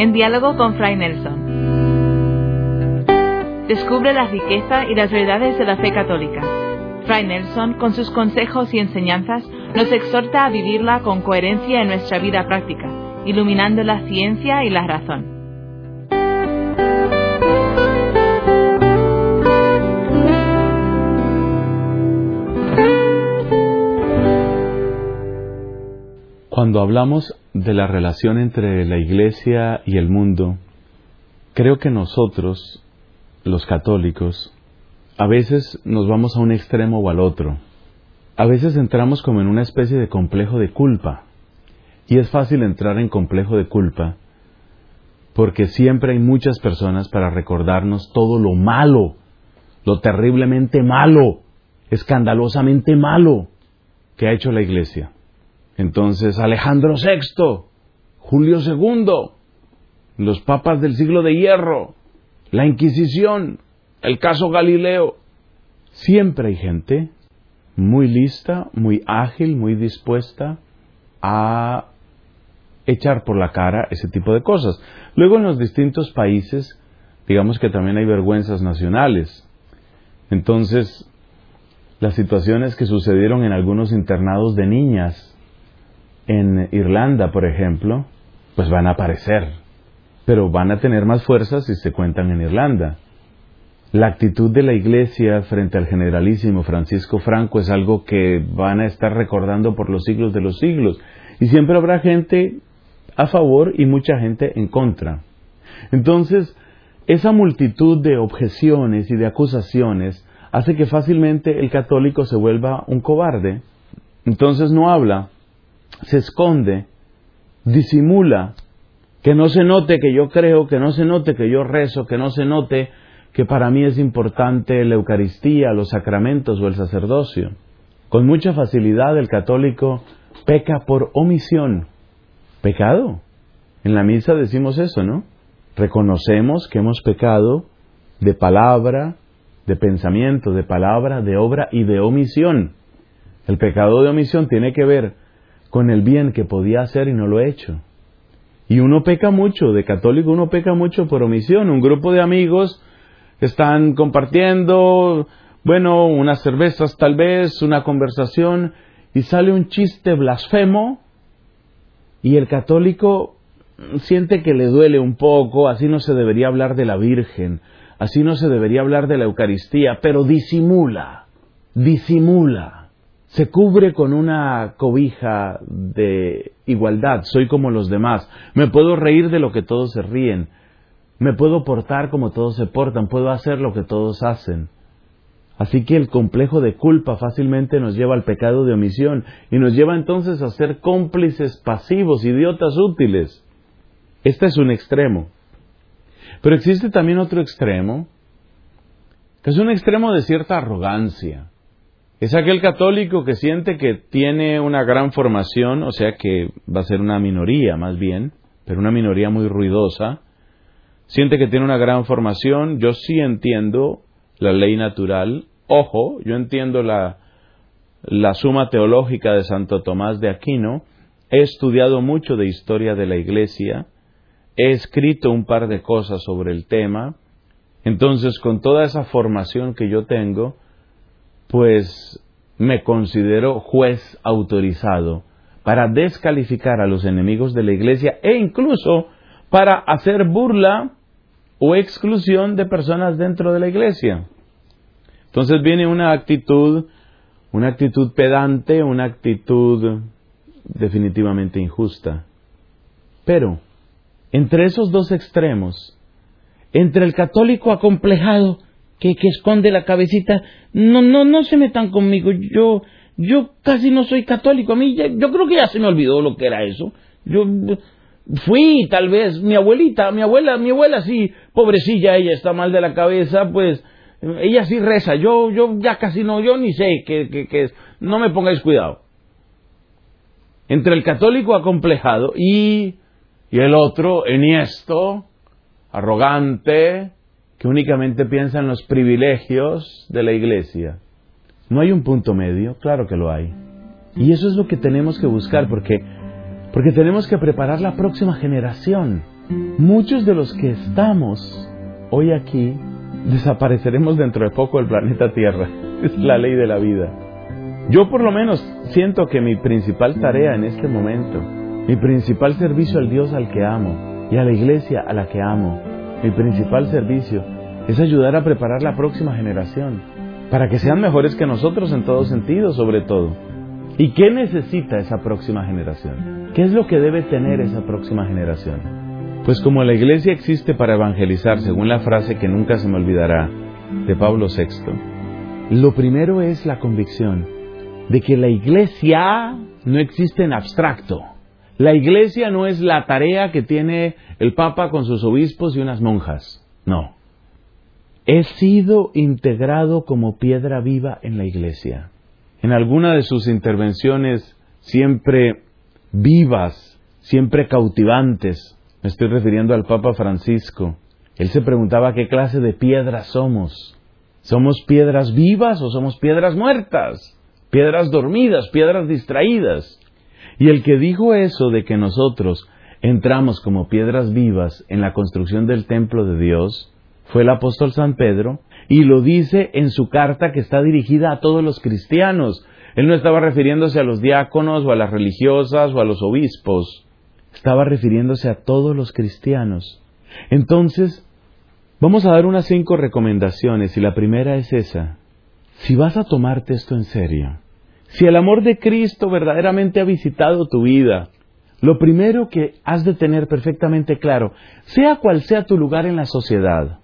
en diálogo con Fray Nelson. Descubre la riqueza y las verdades de la fe católica. Fray Nelson, con sus consejos y enseñanzas, nos exhorta a vivirla con coherencia en nuestra vida práctica, iluminando la ciencia y la razón. Cuando hablamos de la relación entre la Iglesia y el mundo, creo que nosotros, los católicos, a veces nos vamos a un extremo o al otro. A veces entramos como en una especie de complejo de culpa. Y es fácil entrar en complejo de culpa porque siempre hay muchas personas para recordarnos todo lo malo, lo terriblemente malo, escandalosamente malo que ha hecho la Iglesia. Entonces Alejandro VI, Julio II, los papas del siglo de hierro, la Inquisición, el caso Galileo. Siempre hay gente muy lista, muy ágil, muy dispuesta a echar por la cara ese tipo de cosas. Luego en los distintos países, digamos que también hay vergüenzas nacionales. Entonces, las situaciones que sucedieron en algunos internados de niñas en Irlanda, por ejemplo, pues van a aparecer, pero van a tener más fuerza si se cuentan en Irlanda. La actitud de la Iglesia frente al generalísimo Francisco Franco es algo que van a estar recordando por los siglos de los siglos. Y siempre habrá gente a favor y mucha gente en contra. Entonces, esa multitud de objeciones y de acusaciones hace que fácilmente el católico se vuelva un cobarde. Entonces no habla, se esconde, disimula, que no se note que yo creo, que no se note que yo rezo, que no se note que para mí es importante la Eucaristía, los sacramentos o el sacerdocio. Con mucha facilidad el católico peca por omisión. Pecado. En la misa decimos eso, ¿no? Reconocemos que hemos pecado de palabra, de pensamiento, de palabra, de obra y de omisión. El pecado de omisión tiene que ver con el bien que podía hacer y no lo he hecho. Y uno peca mucho, de católico uno peca mucho por omisión. Un grupo de amigos están compartiendo, bueno, unas cervezas tal vez, una conversación, y sale un chiste blasfemo, y el católico siente que le duele un poco, así no se debería hablar de la Virgen, así no se debería hablar de la Eucaristía, pero disimula, disimula se cubre con una cobija de igualdad, soy como los demás, me puedo reír de lo que todos se ríen, me puedo portar como todos se portan, puedo hacer lo que todos hacen. Así que el complejo de culpa fácilmente nos lleva al pecado de omisión y nos lleva entonces a ser cómplices pasivos, idiotas útiles. Este es un extremo. Pero existe también otro extremo, que es un extremo de cierta arrogancia. Es aquel católico que siente que tiene una gran formación, o sea que va a ser una minoría más bien, pero una minoría muy ruidosa. Siente que tiene una gran formación. Yo sí entiendo la ley natural. Ojo, yo entiendo la, la suma teológica de Santo Tomás de Aquino. He estudiado mucho de historia de la Iglesia. He escrito un par de cosas sobre el tema. Entonces, con toda esa formación que yo tengo, pues me considero juez autorizado para descalificar a los enemigos de la iglesia e incluso para hacer burla o exclusión de personas dentro de la iglesia. Entonces viene una actitud, una actitud pedante, una actitud definitivamente injusta. Pero, entre esos dos extremos, entre el católico acomplejado que, esconde la cabecita, no, no, no se metan conmigo, yo, yo casi no soy católico, a mí yo creo que ya se me olvidó lo que era eso. Yo fui tal vez, mi abuelita, mi abuela, mi abuela sí, pobrecilla, ella está mal de la cabeza, pues ella sí reza, yo, yo ya casi no, yo ni sé qué es, no me pongáis cuidado. Entre el católico acomplejado y, y el otro enhiesto, arrogante, que únicamente piensa en los privilegios de la iglesia. ¿No hay un punto medio? Claro que lo hay. Y eso es lo que tenemos que buscar porque Porque tenemos que preparar la próxima generación. Muchos de los que estamos hoy aquí desapareceremos dentro de poco del planeta Tierra. Es la ley de la vida. Yo por lo menos siento que mi principal tarea en este momento, mi principal servicio al Dios al que amo y a la iglesia a la que amo, mi principal servicio es ayudar a preparar la próxima generación para que sean mejores que nosotros en todo sentido, sobre todo. ¿Y qué necesita esa próxima generación? ¿Qué es lo que debe tener esa próxima generación? Pues como la iglesia existe para evangelizar, según la frase que nunca se me olvidará de Pablo VI, lo primero es la convicción de que la iglesia no existe en abstracto. La iglesia no es la tarea que tiene el Papa con sus obispos y unas monjas. No. He sido integrado como piedra viva en la iglesia. En alguna de sus intervenciones siempre vivas, siempre cautivantes, me estoy refiriendo al Papa Francisco. Él se preguntaba qué clase de piedras somos. ¿Somos piedras vivas o somos piedras muertas? Piedras dormidas, piedras distraídas. Y el que dijo eso de que nosotros entramos como piedras vivas en la construcción del templo de Dios fue el apóstol San Pedro y lo dice en su carta que está dirigida a todos los cristianos. Él no estaba refiriéndose a los diáconos o a las religiosas o a los obispos estaba refiriéndose a todos los cristianos. Entonces, vamos a dar unas cinco recomendaciones y la primera es esa. Si vas a tomarte esto en serio, si el amor de Cristo verdaderamente ha visitado tu vida, lo primero que has de tener perfectamente claro, sea cual sea tu lugar en la sociedad,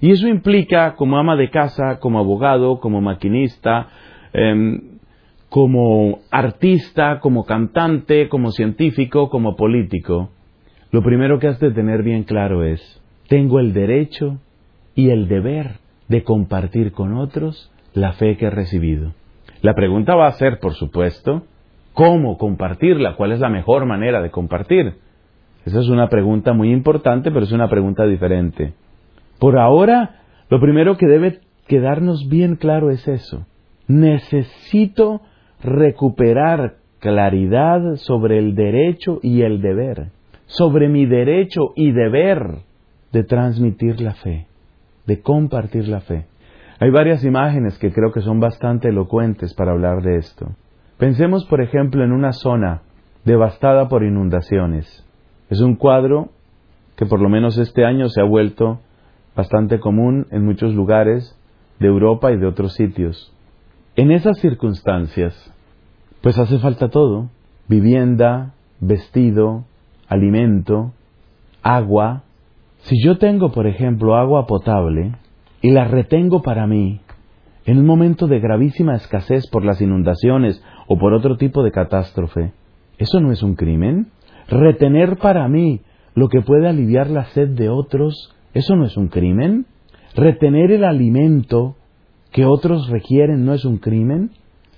y eso implica como ama de casa, como abogado, como maquinista, em, como artista, como cantante, como científico, como político, lo primero que has de tener bien claro es, tengo el derecho y el deber de compartir con otros la fe que he recibido. La pregunta va a ser, por supuesto, ¿cómo compartirla? ¿Cuál es la mejor manera de compartir? Esa es una pregunta muy importante, pero es una pregunta diferente. Por ahora, lo primero que debe quedarnos bien claro es eso. Necesito recuperar claridad sobre el derecho y el deber, sobre mi derecho y deber de transmitir la fe, de compartir la fe. Hay varias imágenes que creo que son bastante elocuentes para hablar de esto. Pensemos, por ejemplo, en una zona devastada por inundaciones. Es un cuadro que por lo menos este año se ha vuelto bastante común en muchos lugares de Europa y de otros sitios. En esas circunstancias, pues hace falta todo, vivienda, vestido, alimento, agua. Si yo tengo, por ejemplo, agua potable y la retengo para mí, en un momento de gravísima escasez por las inundaciones o por otro tipo de catástrofe, ¿eso no es un crimen? Retener para mí lo que puede aliviar la sed de otros, ¿eso no es un crimen? Retener el alimento que otros requieren no es un crimen?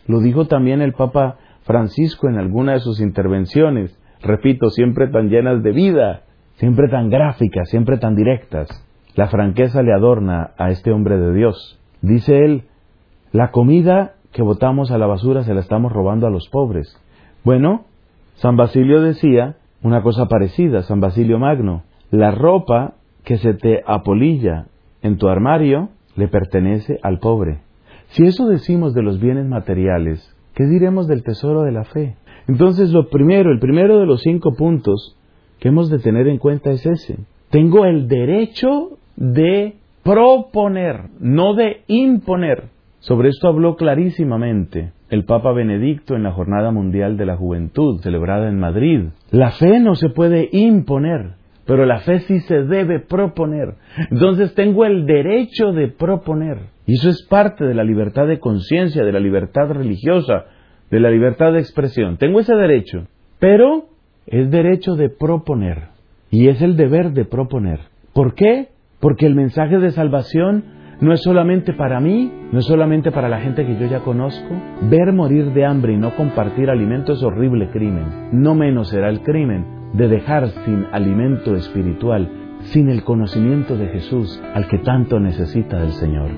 Lo dijo también el Papa Francisco en alguna de sus intervenciones, repito, siempre tan llenas de vida, siempre tan gráficas, siempre tan directas. La franqueza le adorna a este hombre de Dios. Dice él, la comida que botamos a la basura se la estamos robando a los pobres. Bueno, San Basilio decía una cosa parecida, San Basilio Magno, la ropa que se te apolilla en tu armario le pertenece al pobre. Si eso decimos de los bienes materiales, ¿qué diremos del tesoro de la fe? Entonces, lo primero, el primero de los cinco puntos que hemos de tener en cuenta es ese. Tengo el derecho de proponer, no de imponer. Sobre esto habló clarísimamente el Papa Benedicto en la Jornada Mundial de la Juventud, celebrada en Madrid. La fe no se puede imponer, pero la fe sí se debe proponer. Entonces tengo el derecho de proponer. Y eso es parte de la libertad de conciencia, de la libertad religiosa, de la libertad de expresión. Tengo ese derecho, pero es derecho de proponer. Y es el deber de proponer. ¿Por qué? Porque el mensaje de salvación no es solamente para mí, no es solamente para la gente que yo ya conozco. Ver morir de hambre y no compartir alimento es horrible crimen. No menos será el crimen de dejar sin alimento espiritual, sin el conocimiento de Jesús al que tanto necesita del Señor.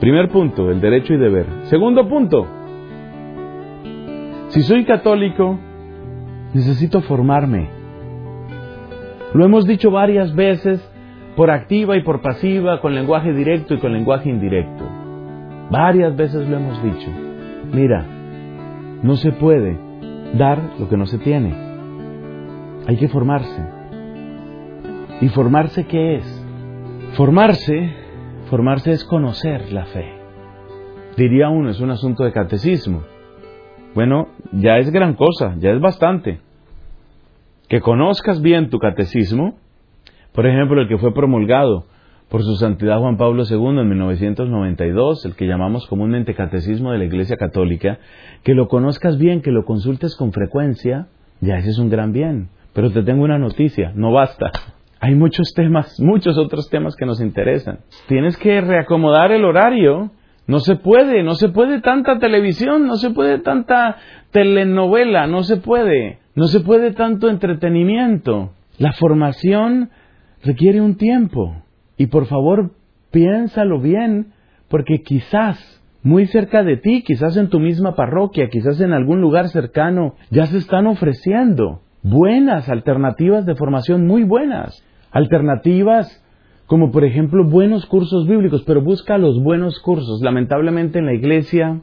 Primer punto, el derecho y deber. Segundo punto, si soy católico, Necesito formarme. Lo hemos dicho varias veces por activa y por pasiva, con lenguaje directo y con lenguaje indirecto. Varias veces lo hemos dicho. Mira, no se puede dar lo que no se tiene. Hay que formarse. ¿Y formarse qué es? Formarse, formarse es conocer la fe. Diría uno, es un asunto de catecismo. Bueno, ya es gran cosa, ya es bastante. Que conozcas bien tu catecismo, por ejemplo, el que fue promulgado por su santidad Juan Pablo II en 1992, el que llamamos comúnmente Catecismo de la Iglesia Católica, que lo conozcas bien, que lo consultes con frecuencia, ya ese es un gran bien. Pero te tengo una noticia, no basta. Hay muchos temas, muchos otros temas que nos interesan. Tienes que reacomodar el horario. No se puede, no se puede tanta televisión, no se puede tanta telenovela, no se puede, no se puede tanto entretenimiento. La formación requiere un tiempo. Y por favor, piénsalo bien, porque quizás muy cerca de ti, quizás en tu misma parroquia, quizás en algún lugar cercano, ya se están ofreciendo buenas alternativas de formación, muy buenas. Alternativas como por ejemplo buenos cursos bíblicos, pero busca los buenos cursos. Lamentablemente en la iglesia,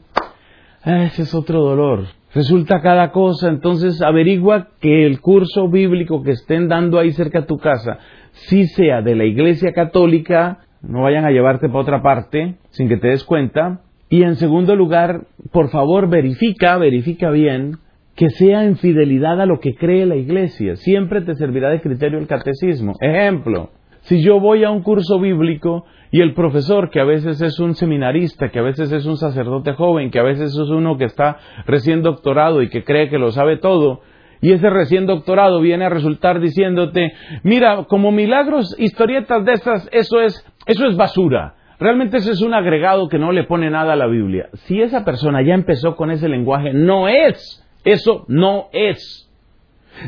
ese es otro dolor. Resulta cada cosa, entonces averigua que el curso bíblico que estén dando ahí cerca de tu casa si sea de la Iglesia Católica, no vayan a llevarte para otra parte sin que te des cuenta. Y en segundo lugar, por favor, verifica, verifica bien que sea en fidelidad a lo que cree la Iglesia. Siempre te servirá de criterio el catecismo. Ejemplo, si yo voy a un curso bíblico y el profesor, que a veces es un seminarista, que a veces es un sacerdote joven, que a veces es uno que está recién doctorado y que cree que lo sabe todo, y ese recién doctorado viene a resultar diciéndote, mira, como milagros, historietas de esas, eso es, eso es basura. Realmente eso es un agregado que no le pone nada a la Biblia. Si esa persona ya empezó con ese lenguaje, no es. Eso no es.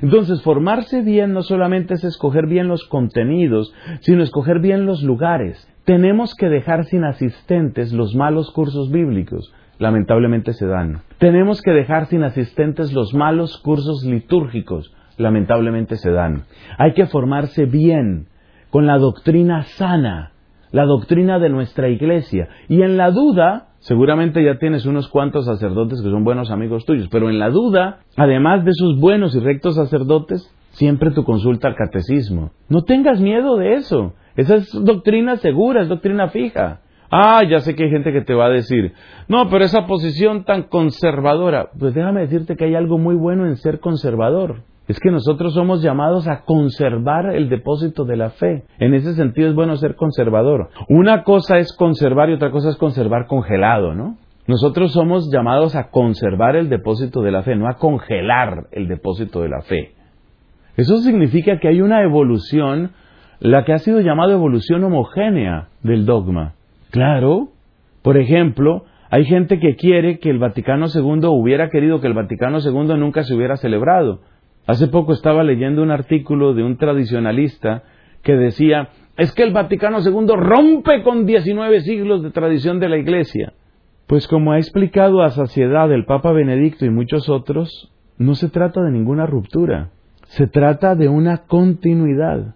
Entonces, formarse bien no solamente es escoger bien los contenidos, sino escoger bien los lugares. Tenemos que dejar sin asistentes los malos cursos bíblicos lamentablemente se dan. Tenemos que dejar sin asistentes los malos cursos litúrgicos, lamentablemente se dan. Hay que formarse bien con la doctrina sana, la doctrina de nuestra iglesia. Y en la duda, seguramente ya tienes unos cuantos sacerdotes que son buenos amigos tuyos, pero en la duda, además de esos buenos y rectos sacerdotes, siempre tu consulta al catecismo. No tengas miedo de eso. Esa es doctrina segura, es doctrina fija. Ah, ya sé que hay gente que te va a decir, no, pero esa posición tan conservadora, pues déjame decirte que hay algo muy bueno en ser conservador. Es que nosotros somos llamados a conservar el depósito de la fe. En ese sentido es bueno ser conservador. Una cosa es conservar y otra cosa es conservar congelado, ¿no? Nosotros somos llamados a conservar el depósito de la fe, no a congelar el depósito de la fe. Eso significa que hay una evolución, la que ha sido llamada evolución homogénea del dogma. Claro. Por ejemplo, hay gente que quiere que el Vaticano II hubiera querido que el Vaticano II nunca se hubiera celebrado. Hace poco estaba leyendo un artículo de un tradicionalista que decía, es que el Vaticano II rompe con 19 siglos de tradición de la Iglesia. Pues como ha explicado a saciedad el Papa Benedicto y muchos otros, no se trata de ninguna ruptura, se trata de una continuidad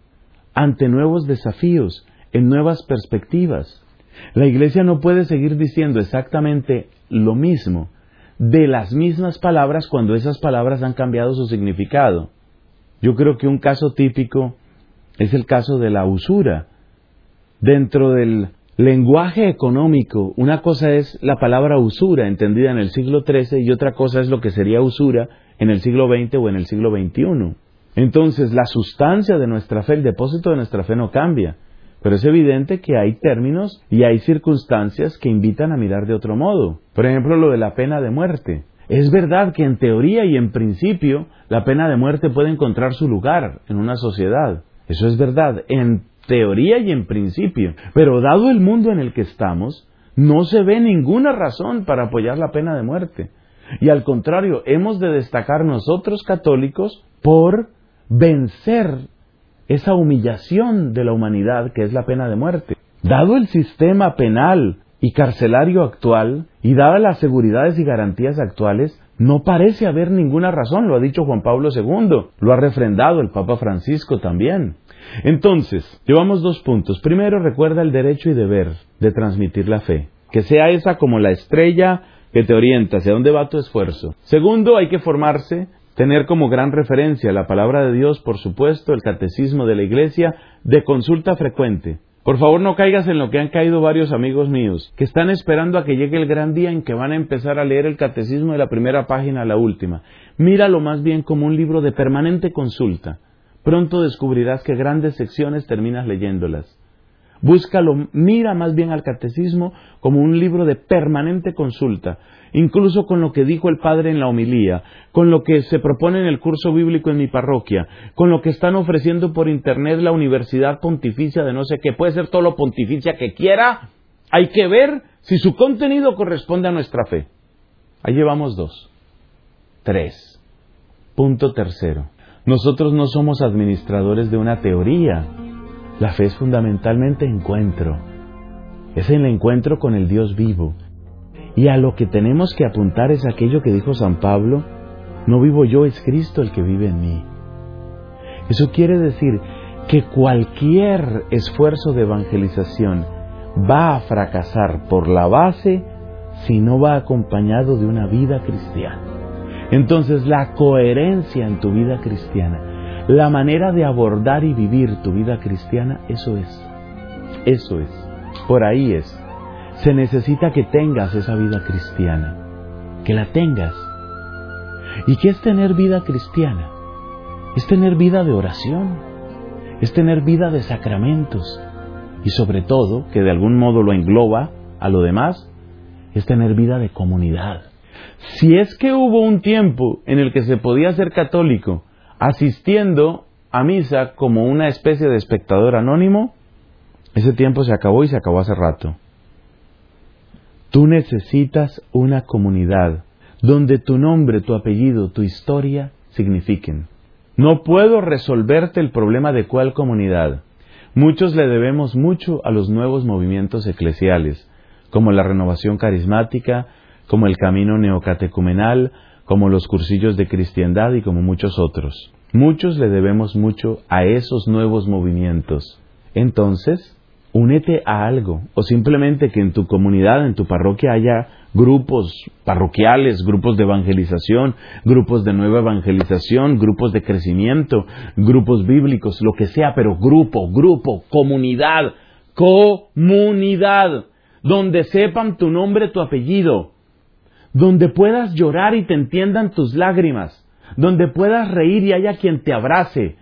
ante nuevos desafíos, en nuevas perspectivas. La Iglesia no puede seguir diciendo exactamente lo mismo de las mismas palabras cuando esas palabras han cambiado su significado. Yo creo que un caso típico es el caso de la usura. Dentro del lenguaje económico, una cosa es la palabra usura entendida en el siglo XIII y otra cosa es lo que sería usura en el siglo XX o en el siglo XXI. Entonces, la sustancia de nuestra fe, el depósito de nuestra fe no cambia. Pero es evidente que hay términos y hay circunstancias que invitan a mirar de otro modo. Por ejemplo, lo de la pena de muerte. Es verdad que en teoría y en principio la pena de muerte puede encontrar su lugar en una sociedad. Eso es verdad, en teoría y en principio. Pero dado el mundo en el que estamos, no se ve ninguna razón para apoyar la pena de muerte. Y al contrario, hemos de destacar nosotros católicos por vencer esa humillación de la humanidad que es la pena de muerte. Dado el sistema penal y carcelario actual, y dadas las seguridades y garantías actuales, No parece haber ninguna razón, lo ha dicho Juan Pablo II, lo ha refrendado el Papa Francisco también. Entonces, llevamos dos puntos. Primero, recuerda el derecho y deber de transmitir la fe, que sea esa como la estrella que te orienta hacia dónde va tu esfuerzo. Segundo, hay que formarse, tener como gran referencia la palabra de Dios, por supuesto, el catecismo de la Iglesia, de consulta frecuente. Por favor, no caigas en lo que han caído varios amigos míos, que están esperando a que llegue el gran día en que van a empezar a leer el catecismo de la primera página a la última. Míralo más bien como un libro de permanente consulta. Pronto descubrirás que grandes secciones terminas leyéndolas. Búscalo, mira más bien al catecismo como un libro de permanente consulta, incluso con lo que dijo el Padre en la homilía, con lo que se propone en el curso bíblico en mi parroquia, con lo que están ofreciendo por internet la Universidad Pontificia de no sé qué, puede ser todo lo pontificia que quiera, hay que ver si su contenido corresponde a nuestra fe. Ahí llevamos dos. Tres. Punto tercero. Nosotros no somos administradores de una teoría. La fe es fundamentalmente encuentro. Es el encuentro con el Dios vivo, y a lo que tenemos que apuntar es aquello que dijo San Pablo, no vivo yo, es Cristo el que vive en mí. Eso quiere decir que cualquier esfuerzo de evangelización va a fracasar por la base si no va acompañado de una vida cristiana. Entonces la coherencia en tu vida cristiana, la manera de abordar y vivir tu vida cristiana, eso es. Eso es. Por ahí es se necesita que tengas esa vida cristiana, que la tengas. ¿Y qué es tener vida cristiana? Es tener vida de oración, es tener vida de sacramentos y sobre todo, que de algún modo lo engloba a lo demás, es tener vida de comunidad. Si es que hubo un tiempo en el que se podía ser católico asistiendo a misa como una especie de espectador anónimo, ese tiempo se acabó y se acabó hace rato. Tú necesitas una comunidad donde tu nombre, tu apellido, tu historia signifiquen. No puedo resolverte el problema de cuál comunidad. Muchos le debemos mucho a los nuevos movimientos eclesiales, como la renovación carismática, como el camino neocatecumenal, como los cursillos de cristiandad y como muchos otros. Muchos le debemos mucho a esos nuevos movimientos. Entonces, únete a algo o simplemente que en tu comunidad, en tu parroquia haya grupos parroquiales, grupos de evangelización, grupos de nueva evangelización, grupos de crecimiento, grupos bíblicos, lo que sea, pero grupo, grupo, comunidad, comunidad, donde sepan tu nombre, tu apellido, donde puedas llorar y te entiendan tus lágrimas, donde puedas reír y haya quien te abrace,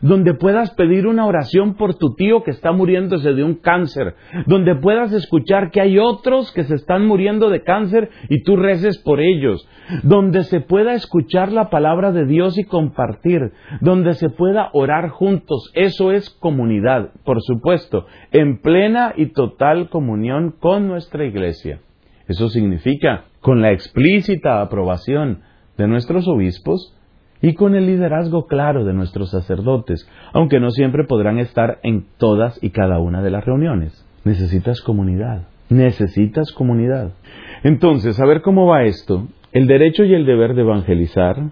donde puedas pedir una oración por tu tío que está muriéndose de un cáncer, donde puedas escuchar que hay otros que se están muriendo de cáncer y tú reces por ellos, donde se pueda escuchar la palabra de Dios y compartir, donde se pueda orar juntos. Eso es comunidad, por supuesto, en plena y total comunión con nuestra iglesia. Eso significa con la explícita aprobación de nuestros obispos, y con el liderazgo claro de nuestros sacerdotes, aunque no siempre podrán estar en todas y cada una de las reuniones. Necesitas comunidad, necesitas comunidad. Entonces, a ver cómo va esto. El derecho y el deber de evangelizar,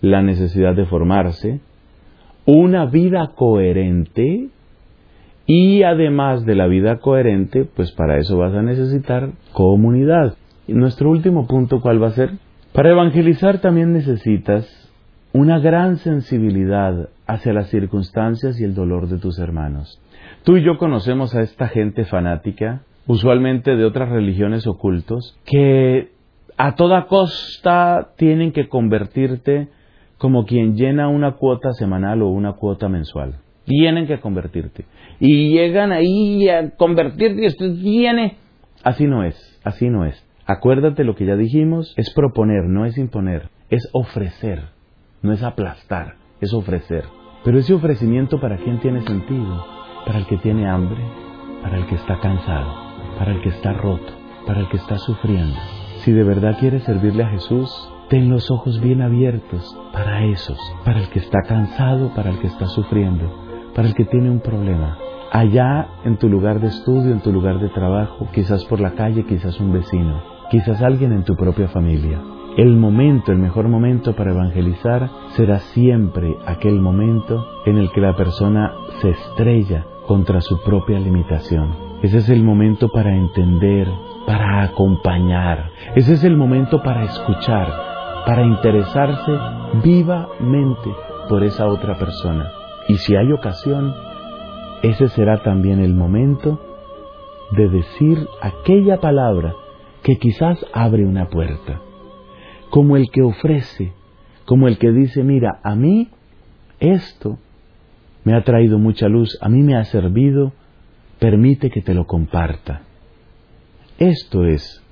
la necesidad de formarse, una vida coherente y además de la vida coherente, pues para eso vas a necesitar comunidad. Y nuestro último punto, ¿cuál va a ser? Para evangelizar también necesitas una gran sensibilidad hacia las circunstancias y el dolor de tus hermanos. Tú y yo conocemos a esta gente fanática, usualmente de otras religiones ocultos, que a toda costa tienen que convertirte como quien llena una cuota semanal o una cuota mensual. Tienen que convertirte. Y llegan ahí a convertirte y usted tiene. Así no es, así no es. Acuérdate lo que ya dijimos, es proponer, no es imponer, es ofrecer no es aplastar, es ofrecer. Pero ese ofrecimiento para quién tiene sentido? Para el que tiene hambre, para el que está cansado, para el que está roto, para el que está sufriendo. Si de verdad quieres servirle a Jesús, ten los ojos bien abiertos para esos, para el que está cansado, para el que está sufriendo, para el que tiene un problema. Allá en tu lugar de estudio, en tu lugar de trabajo, quizás por la calle, quizás un vecino, quizás alguien en tu propia familia el momento, el mejor momento para evangelizar será siempre aquel momento en el que la persona se estrella contra su propia limitación. Ese es el momento para entender, para acompañar. Ese es el momento para escuchar, para interesarse vivamente por esa otra persona. Y si hay ocasión, ese será también el momento de decir aquella palabra que quizás abre una puerta. Como el que ofrece, como el que dice, mira, a mí esto me ha traído mucha luz, a mí me ha servido, permite que te lo comparta. Esto es,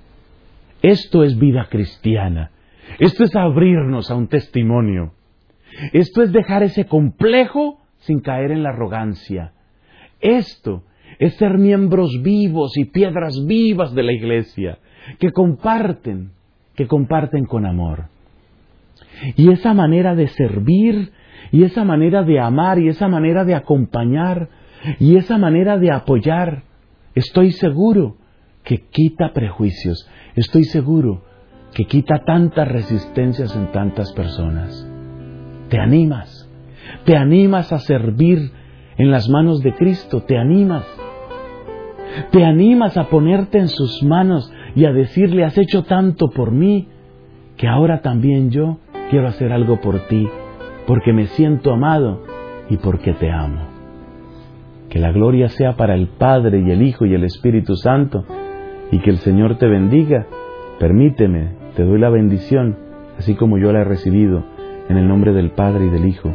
esto es vida cristiana, esto es abrirnos a un testimonio, esto es dejar ese complejo sin caer en la arrogancia, esto es ser miembros vivos y piedras vivas de la iglesia, que comparten, que comparten con amor. Y esa manera de servir, y esa manera de amar, y esa manera de acompañar, y esa manera de apoyar, estoy seguro que quita prejuicios, estoy seguro que quita tantas resistencias en tantas personas. Te animas, te animas a servir en las manos de Cristo, te animas, te animas a ponerte en sus manos y a decirle, has hecho tanto por mí, que ahora también yo quiero hacer algo por ti, porque me siento amado y porque te amo. Que la gloria sea para el Padre y el Hijo y el Espíritu Santo, y que el Señor te bendiga. Permíteme, te doy la bendición, así como yo la he recibido, en el nombre del Padre y del Hijo